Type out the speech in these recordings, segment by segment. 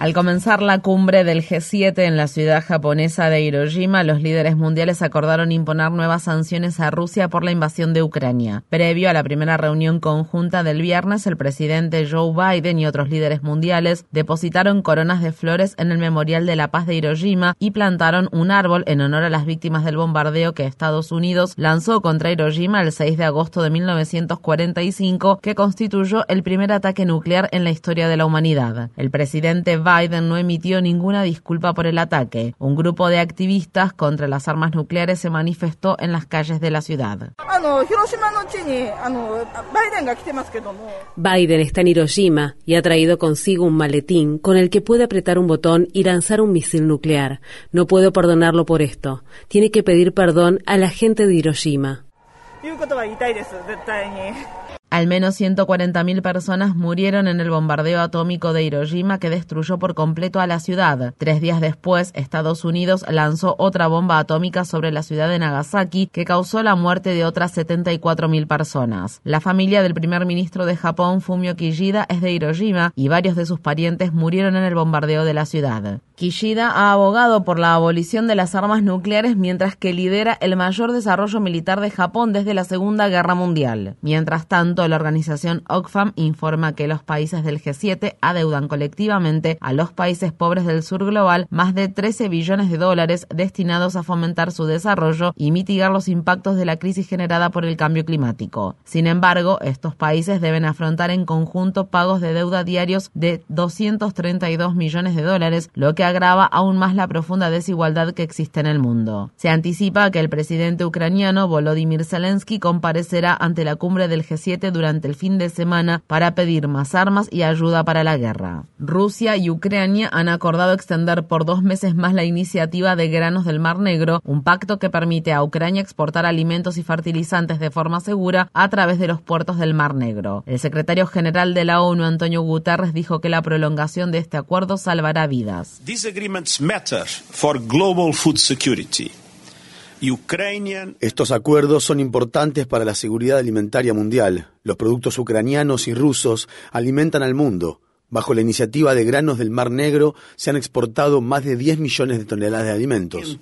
Al comenzar la cumbre del G7 en la ciudad japonesa de Hiroshima, los líderes mundiales acordaron imponer nuevas sanciones a Rusia por la invasión de Ucrania. Previo a la primera reunión conjunta del viernes, el presidente Joe Biden y otros líderes mundiales depositaron coronas de flores en el Memorial de la Paz de Hiroshima y plantaron un árbol en honor a las víctimas del bombardeo que Estados Unidos lanzó contra Hiroshima el 6 de agosto de 1945, que constituyó el primer ataque nuclear en la historia de la humanidad. El presidente Biden no emitió ninguna disculpa por el ataque. Un grupo de activistas contra las armas nucleares se manifestó en las calles de la ciudad. Biden está en Hiroshima y ha traído consigo un maletín con el que puede apretar un botón y lanzar un misil nuclear. No puedo perdonarlo por esto. Tiene que pedir perdón a la gente de Hiroshima. Al menos 140.000 personas murieron en el bombardeo atómico de Hiroshima que destruyó por completo a la ciudad. Tres días después, Estados Unidos lanzó otra bomba atómica sobre la ciudad de Nagasaki que causó la muerte de otras 74.000 personas. La familia del primer ministro de Japón, Fumio Kishida, es de Hiroshima y varios de sus parientes murieron en el bombardeo de la ciudad. Kishida ha abogado por la abolición de las armas nucleares mientras que lidera el mayor desarrollo militar de Japón desde la Segunda Guerra Mundial. Mientras tanto, la organización Oxfam informa que los países del G7 adeudan colectivamente a los países pobres del sur global más de 13 billones de dólares destinados a fomentar su desarrollo y mitigar los impactos de la crisis generada por el cambio climático. Sin embargo, estos países deben afrontar en conjunto pagos de deuda diarios de 232 millones de dólares, lo que agrava aún más la profunda desigualdad que existe en el mundo. Se anticipa que el presidente ucraniano Volodymyr Zelensky comparecerá ante la cumbre del G7 durante el fin de semana para pedir más armas y ayuda para la guerra. Rusia y Ucrania han acordado extender por dos meses más la iniciativa de granos del Mar Negro, un pacto que permite a Ucrania exportar alimentos y fertilizantes de forma segura a través de los puertos del Mar Negro. El secretario general de la ONU, Antonio Guterres, dijo que la prolongación de este acuerdo salvará vidas. Estos acuerdos son importantes para la seguridad alimentaria mundial. Los productos ucranianos y rusos alimentan al mundo. Bajo la iniciativa de granos del Mar Negro se han exportado más de 10 millones de toneladas de alimentos.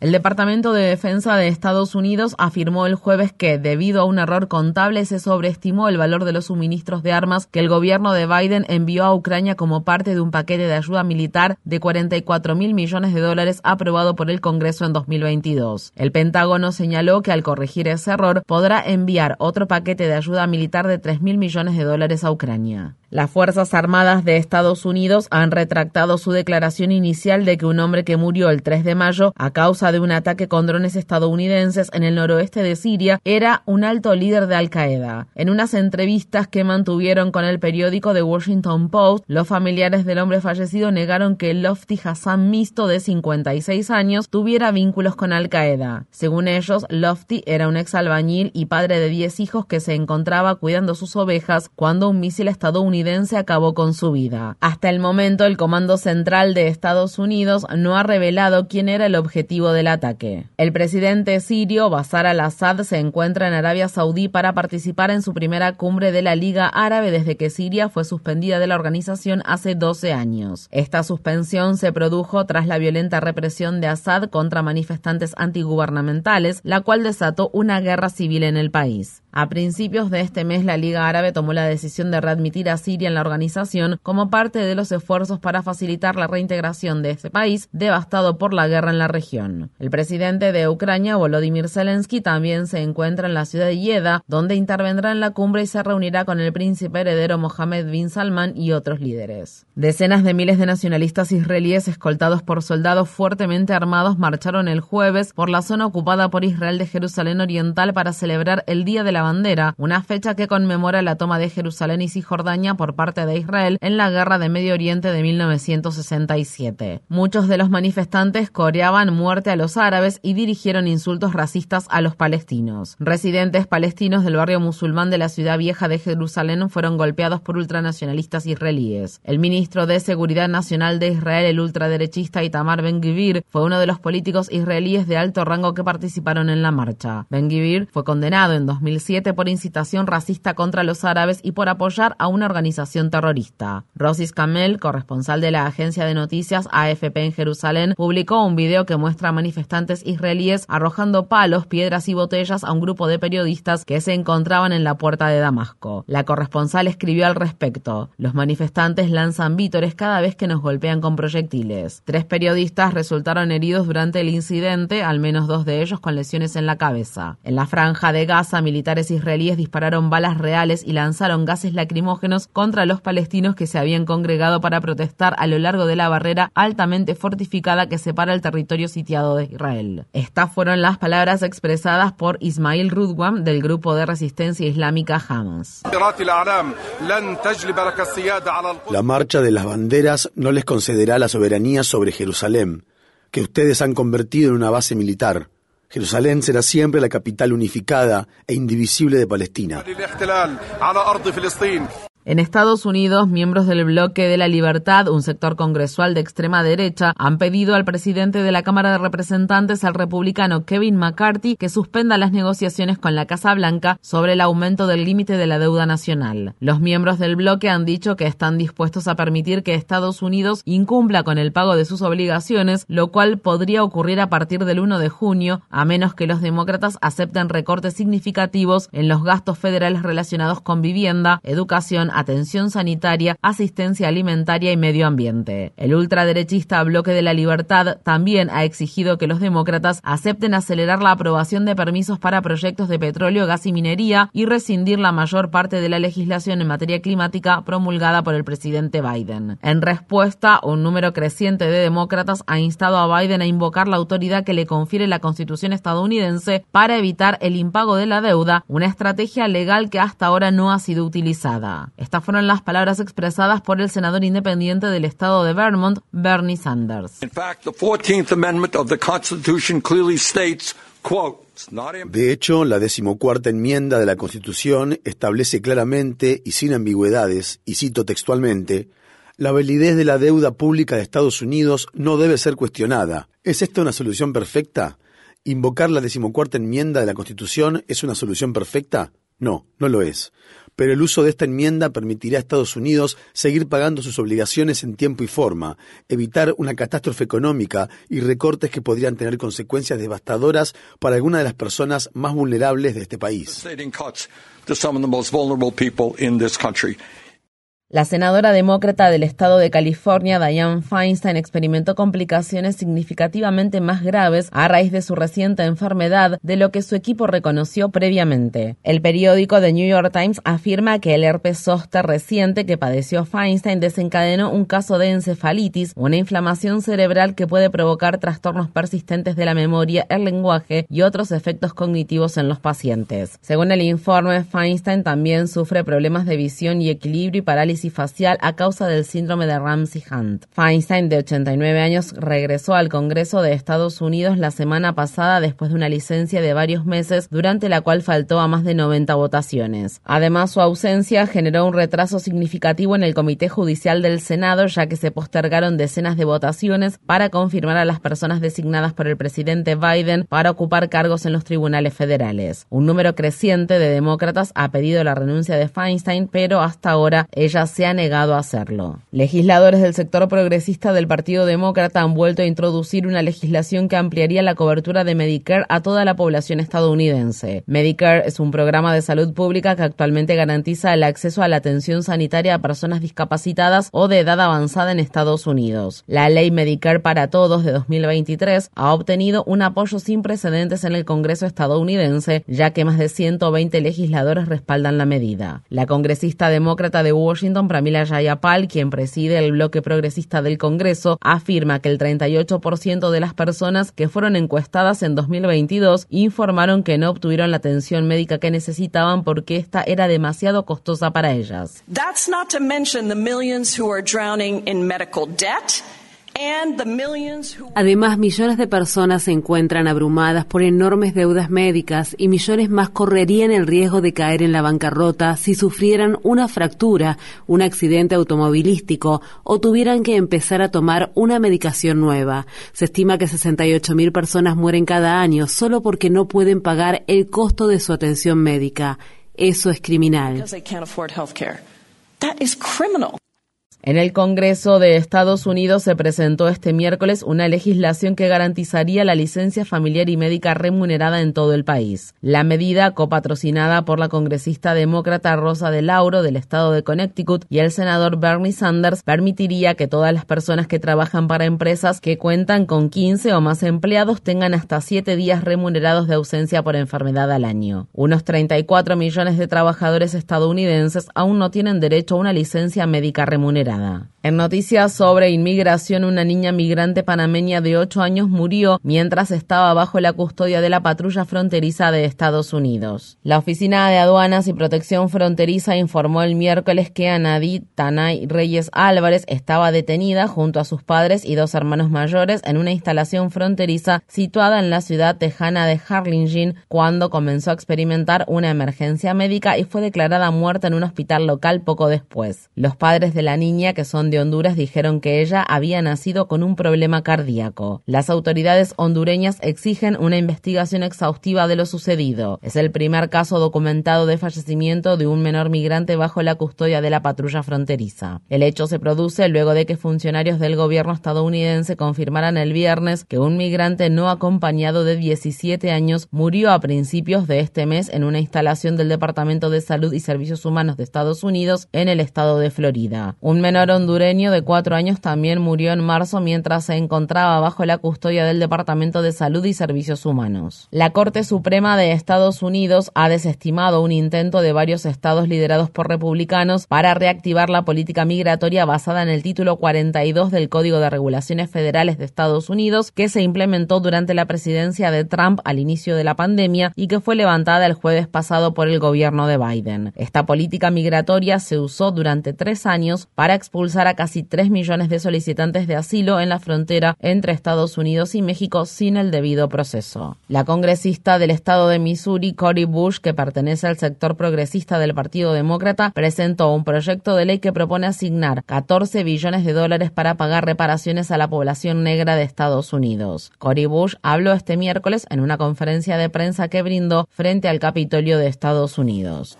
El Departamento de Defensa de Estados Unidos afirmó el jueves que, debido a un error contable, se sobreestimó el valor de los suministros de armas que el gobierno de Biden envió a Ucrania como parte de un paquete de ayuda militar de 44 mil millones de dólares aprobado por el Congreso en 2022. El Pentágono señaló que al corregir ese error podrá enviar otro paquete de ayuda militar de 3 mil millones de dólares a Ucrania. Las Fuerzas Armadas de Estados Unidos han retractado su declaración inicial de que un hombre que murió el 3 de mayo a causa de un ataque con drones estadounidenses en el noroeste de Siria era un alto líder de Al Qaeda. En unas entrevistas que mantuvieron con el periódico The Washington Post, los familiares del hombre fallecido negaron que Lofty Hassan Misto, de 56 años, tuviera vínculos con Al Qaeda. Según ellos, Lofty era un ex albañil y padre de 10 hijos que se encontraba cuidando sus ovejas cuando un misil estadounidense acabó con su vida. Hasta el momento, el Comando Central de Estados Unidos no ha revelado quién era el objetivo del ataque. El presidente sirio Bashar al-Assad se encuentra en Arabia Saudí para participar en su primera cumbre de la Liga Árabe desde que Siria fue suspendida de la organización hace 12 años. Esta suspensión se produjo tras la violenta represión de Assad contra manifestantes antigubernamentales, la cual desató una guerra civil en el país. A principios de este mes, la Liga Árabe tomó la decisión de readmitir a Siria en la organización como parte de los esfuerzos para facilitar la reintegración de este país devastado por la guerra en la región. El presidente de Ucrania, Volodymyr Zelensky, también se encuentra en la ciudad de Yeda, donde intervendrá en la cumbre y se reunirá con el príncipe heredero Mohammed bin Salman y otros líderes. Decenas de miles de nacionalistas israelíes escoltados por soldados fuertemente armados marcharon el jueves por la zona ocupada por Israel de Jerusalén Oriental para celebrar el Día de la Bandera, una fecha que conmemora la toma de Jerusalén y Cisjordania por parte de Israel en la Guerra de Medio Oriente de 1967. Muchos de los manifestantes coreaban muerte a los árabes y dirigieron insultos racistas a los palestinos. Residentes palestinos del barrio musulmán de la ciudad vieja de Jerusalén fueron golpeados por ultranacionalistas israelíes. El ministro de Seguridad Nacional de Israel, el ultraderechista Itamar Ben-Gvir, fue uno de los políticos israelíes de alto rango que participaron en la marcha. Ben-Gvir fue condenado en 2007 por incitación racista contra los árabes y por apoyar a una organización terrorista. Rosis Kamel, corresponsal de la agencia de noticias AFP en Jerusalén, publicó un video que muestra a manifestantes israelíes arrojando palos, piedras y botellas a un grupo de periodistas que se encontraban en la puerta de Damasco. La corresponsal escribió al respecto: Los manifestantes lanzan vítores cada vez que nos golpean con proyectiles. Tres periodistas resultaron heridos durante el incidente, al menos dos de ellos con lesiones en la cabeza. En la franja de Gaza, militares israelíes dispararon balas reales y lanzaron gases lacrimógenos contra los palestinos que se habían congregado para protestar a lo largo de la barrera altamente fortificada que separa el territorio sitiado de Israel. Estas fueron las palabras expresadas por Ismail Rudwam del grupo de resistencia islámica Hamas. La marcha de las banderas no les concederá la soberanía sobre Jerusalén, que ustedes han convertido en una base militar. Jerusalén será siempre la capital unificada e indivisible de Palestina. En Estados Unidos, miembros del Bloque de la Libertad, un sector congresual de extrema derecha, han pedido al presidente de la Cámara de Representantes, al republicano Kevin McCarthy, que suspenda las negociaciones con la Casa Blanca sobre el aumento del límite de la deuda nacional. Los miembros del bloque han dicho que están dispuestos a permitir que Estados Unidos incumpla con el pago de sus obligaciones, lo cual podría ocurrir a partir del 1 de junio, a menos que los demócratas acepten recortes significativos en los gastos federales relacionados con vivienda, educación, atención sanitaria, asistencia alimentaria y medio ambiente. El ultraderechista Bloque de la Libertad también ha exigido que los demócratas acepten acelerar la aprobación de permisos para proyectos de petróleo, gas y minería y rescindir la mayor parte de la legislación en materia climática promulgada por el presidente Biden. En respuesta, un número creciente de demócratas ha instado a Biden a invocar la autoridad que le confiere la Constitución estadounidense para evitar el impago de la deuda, una estrategia legal que hasta ahora no ha sido utilizada. Estas fueron las palabras expresadas por el senador independiente del estado de Vermont, Bernie Sanders. De hecho, la decimocuarta enmienda de la Constitución establece claramente y sin ambigüedades, y cito textualmente, la validez de la deuda pública de Estados Unidos no debe ser cuestionada. ¿Es esta una solución perfecta? ¿Invocar la decimocuarta enmienda de la Constitución es una solución perfecta? No, no lo es pero el uso de esta enmienda permitirá a Estados Unidos seguir pagando sus obligaciones en tiempo y forma, evitar una catástrofe económica y recortes que podrían tener consecuencias devastadoras para algunas de las personas más vulnerables de este país. La senadora demócrata del estado de California, Dianne Feinstein, experimentó complicaciones significativamente más graves a raíz de su reciente enfermedad de lo que su equipo reconoció previamente. El periódico The New York Times afirma que el herpes zóster reciente que padeció Feinstein desencadenó un caso de encefalitis, una inflamación cerebral que puede provocar trastornos persistentes de la memoria, el lenguaje y otros efectos cognitivos en los pacientes. Según el informe, Feinstein también sufre problemas de visión y equilibrio y parálisis facial a causa del síndrome de Ramsey-Hunt. Feinstein, de 89 años, regresó al Congreso de Estados Unidos la semana pasada después de una licencia de varios meses durante la cual faltó a más de 90 votaciones. Además, su ausencia generó un retraso significativo en el Comité Judicial del Senado, ya que se postergaron decenas de votaciones para confirmar a las personas designadas por el presidente Biden para ocupar cargos en los tribunales federales. Un número creciente de demócratas ha pedido la renuncia de Feinstein, pero hasta ahora ella se ha negado a hacerlo. Legisladores del sector progresista del Partido Demócrata han vuelto a introducir una legislación que ampliaría la cobertura de Medicare a toda la población estadounidense. Medicare es un programa de salud pública que actualmente garantiza el acceso a la atención sanitaria a personas discapacitadas o de edad avanzada en Estados Unidos. La ley Medicare para Todos de 2023 ha obtenido un apoyo sin precedentes en el Congreso estadounidense, ya que más de 120 legisladores respaldan la medida. La congresista demócrata de Washington, Pramila Jayapal, quien preside el bloque progresista del Congreso, afirma que el 38% de las personas que fueron encuestadas en 2022 informaron que no obtuvieron la atención médica que necesitaban porque esta era demasiado costosa para ellas. That's not to mention the millions who are drowning in medical debt. Además, millones de personas se encuentran abrumadas por enormes deudas médicas y millones más correrían el riesgo de caer en la bancarrota si sufrieran una fractura, un accidente automovilístico o tuvieran que empezar a tomar una medicación nueva. Se estima que 68.000 personas mueren cada año solo porque no pueden pagar el costo de su atención médica. Eso es criminal. En el Congreso de Estados Unidos se presentó este miércoles una legislación que garantizaría la licencia familiar y médica remunerada en todo el país. La medida, copatrocinada por la congresista demócrata Rosa de Lauro del estado de Connecticut y el senador Bernie Sanders, permitiría que todas las personas que trabajan para empresas que cuentan con 15 o más empleados tengan hasta 7 días remunerados de ausencia por enfermedad al año. Unos 34 millones de trabajadores estadounidenses aún no tienen derecho a una licencia médica remunerada. En noticias sobre inmigración, una niña migrante panameña de 8 años murió mientras estaba bajo la custodia de la patrulla fronteriza de Estados Unidos. La Oficina de Aduanas y Protección Fronteriza informó el miércoles que Anadí Tanay Reyes Álvarez estaba detenida junto a sus padres y dos hermanos mayores en una instalación fronteriza situada en la ciudad tejana de Harlingen cuando comenzó a experimentar una emergencia médica y fue declarada muerta en un hospital local poco después. Los padres de la niña que son de Honduras dijeron que ella había nacido con un problema cardíaco. Las autoridades hondureñas exigen una investigación exhaustiva de lo sucedido. Es el primer caso documentado de fallecimiento de un menor migrante bajo la custodia de la patrulla fronteriza. El hecho se produce luego de que funcionarios del gobierno estadounidense confirmaran el viernes que un migrante no acompañado de 17 años murió a principios de este mes en una instalación del Departamento de Salud y Servicios Humanos de Estados Unidos en el estado de Florida. Un menor hondureño de cuatro años también murió en marzo mientras se encontraba bajo la custodia del Departamento de Salud y Servicios Humanos. La Corte Suprema de Estados Unidos ha desestimado un intento de varios estados liderados por republicanos para reactivar la política migratoria basada en el título 42 del Código de Regulaciones Federales de Estados Unidos que se implementó durante la presidencia de Trump al inicio de la pandemia y que fue levantada el jueves pasado por el gobierno de Biden. Esta política migratoria se usó durante tres años para expulsar a casi 3 millones de solicitantes de asilo en la frontera entre Estados Unidos y México sin el debido proceso. La congresista del estado de Missouri, Cory Bush, que pertenece al sector progresista del Partido Demócrata, presentó un proyecto de ley que propone asignar 14 billones de dólares para pagar reparaciones a la población negra de Estados Unidos. Cory Bush habló este miércoles en una conferencia de prensa que brindó frente al Capitolio de Estados Unidos.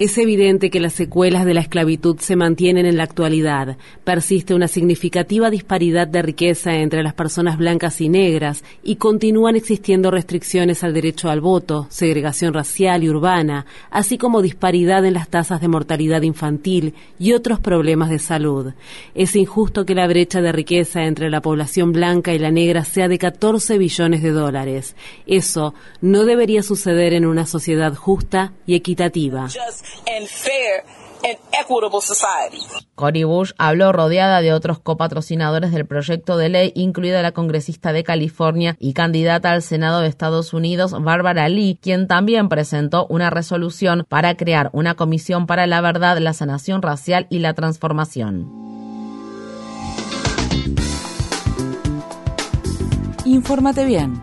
Es evidente que las secuelas de la esclavitud se mantienen en la actualidad. Persiste una significativa disparidad de riqueza entre las personas blancas y negras y continúan existiendo restricciones al derecho al voto, segregación racial y urbana, así como disparidad en las tasas de mortalidad infantil y otros problemas de salud. Es injusto que la brecha de riqueza entre la población blanca y la negra sea de 14 billones de dólares. Eso no debería suceder en una sociedad justa y equitativa. Cory Bush habló rodeada de otros copatrocinadores del proyecto de ley, incluida la congresista de California y candidata al Senado de Estados Unidos, Barbara Lee, quien también presentó una resolución para crear una comisión para la verdad, la sanación racial y la transformación. Infórmate bien